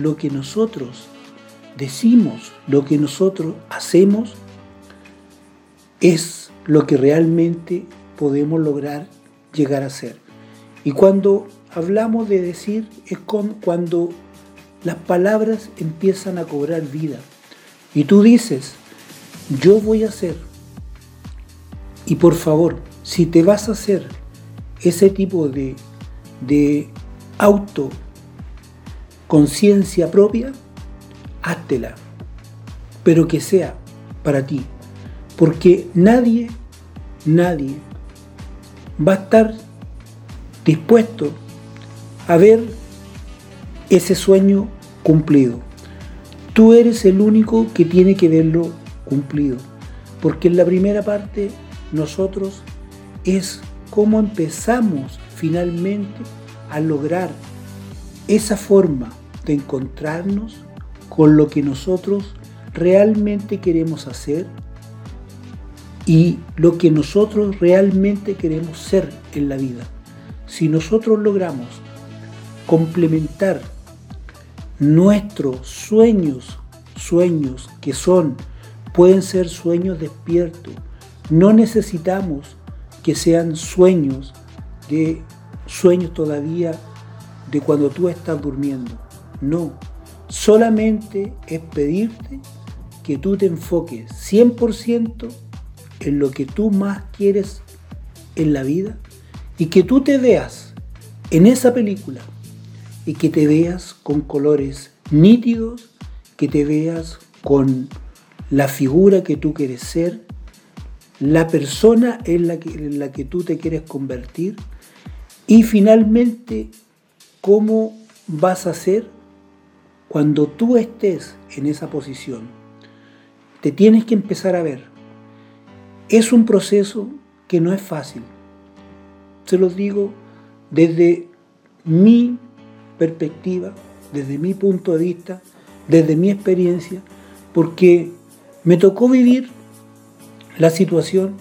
lo que nosotros decimos, lo que nosotros hacemos, es lo que realmente podemos lograr llegar a ser. Y cuando hablamos de decir, es como cuando las palabras empiezan a cobrar vida. Y tú dices, yo voy a hacer. Y por favor, si te vas a hacer ese tipo de, de auto conciencia propia, háztela. Pero que sea para ti. Porque nadie, nadie va a estar dispuesto a ver ese sueño cumplido. Tú eres el único que tiene que verlo cumplido. Porque en la primera parte nosotros es cómo empezamos finalmente a lograr esa forma de encontrarnos con lo que nosotros realmente queremos hacer y lo que nosotros realmente queremos ser en la vida. Si nosotros logramos complementar nuestros sueños, sueños que son, pueden ser sueños despiertos, no necesitamos que sean sueños de sueños todavía de cuando tú estás durmiendo. No, solamente es pedirte que tú te enfoques 100% en lo que tú más quieres en la vida y que tú te veas en esa película y que te veas con colores nítidos, que te veas con la figura que tú quieres ser, la persona en la que, en la que tú te quieres convertir y finalmente cómo vas a ser cuando tú estés en esa posición. Te tienes que empezar a ver. Es un proceso que no es fácil. Se los digo desde mi perspectiva, desde mi punto de vista, desde mi experiencia, porque me tocó vivir la situación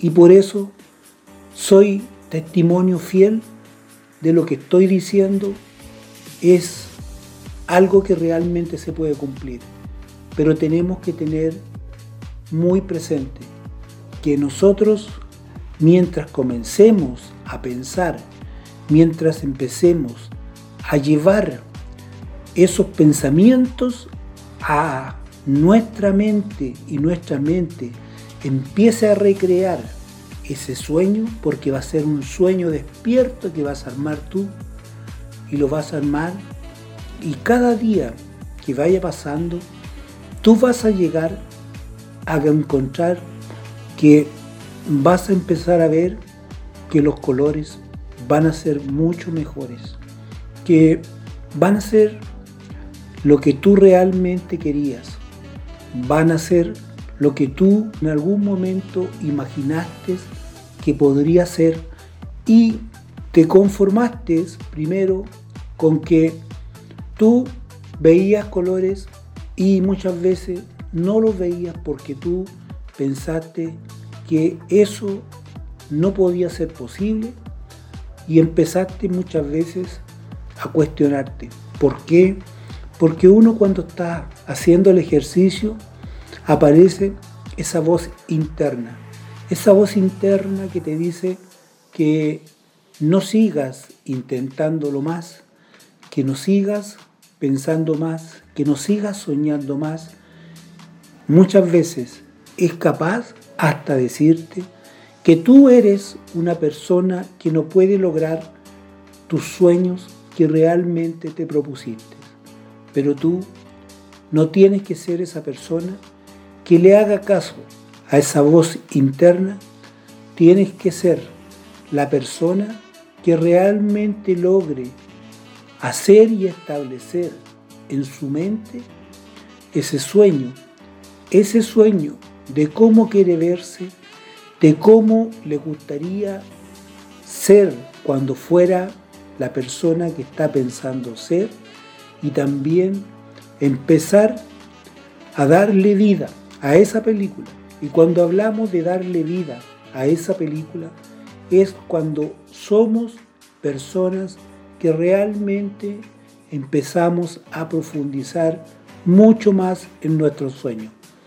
y por eso soy testimonio fiel de lo que estoy diciendo es algo que realmente se puede cumplir. Pero tenemos que tener muy presente que nosotros, mientras comencemos a pensar, mientras empecemos a llevar esos pensamientos a nuestra mente y nuestra mente empiece a recrear ese sueño, porque va a ser un sueño despierto que vas a armar tú y lo vas a armar y cada día que vaya pasando, tú vas a llegar a encontrar que vas a empezar a ver que los colores van a ser mucho mejores, que van a ser lo que tú realmente querías, van a ser lo que tú en algún momento imaginaste que podría ser y te conformaste primero con que tú veías colores y muchas veces no los veías porque tú pensaste que eso no podía ser posible y empezaste muchas veces a cuestionarte. ¿Por qué? Porque uno cuando está haciendo el ejercicio aparece esa voz interna. Esa voz interna que te dice que no sigas intentándolo más, que no sigas pensando más, que no sigas soñando más. Muchas veces es capaz hasta decirte que tú eres una persona que no puede lograr tus sueños que realmente te propusiste. Pero tú no tienes que ser esa persona que le haga caso a esa voz interna, tienes que ser la persona que realmente logre hacer y establecer en su mente ese sueño, ese sueño de cómo quiere verse, de cómo le gustaría ser cuando fuera la persona que está pensando ser y también empezar a darle vida a esa película. Y cuando hablamos de darle vida a esa película, es cuando somos personas que realmente empezamos a profundizar mucho más en nuestros sueños.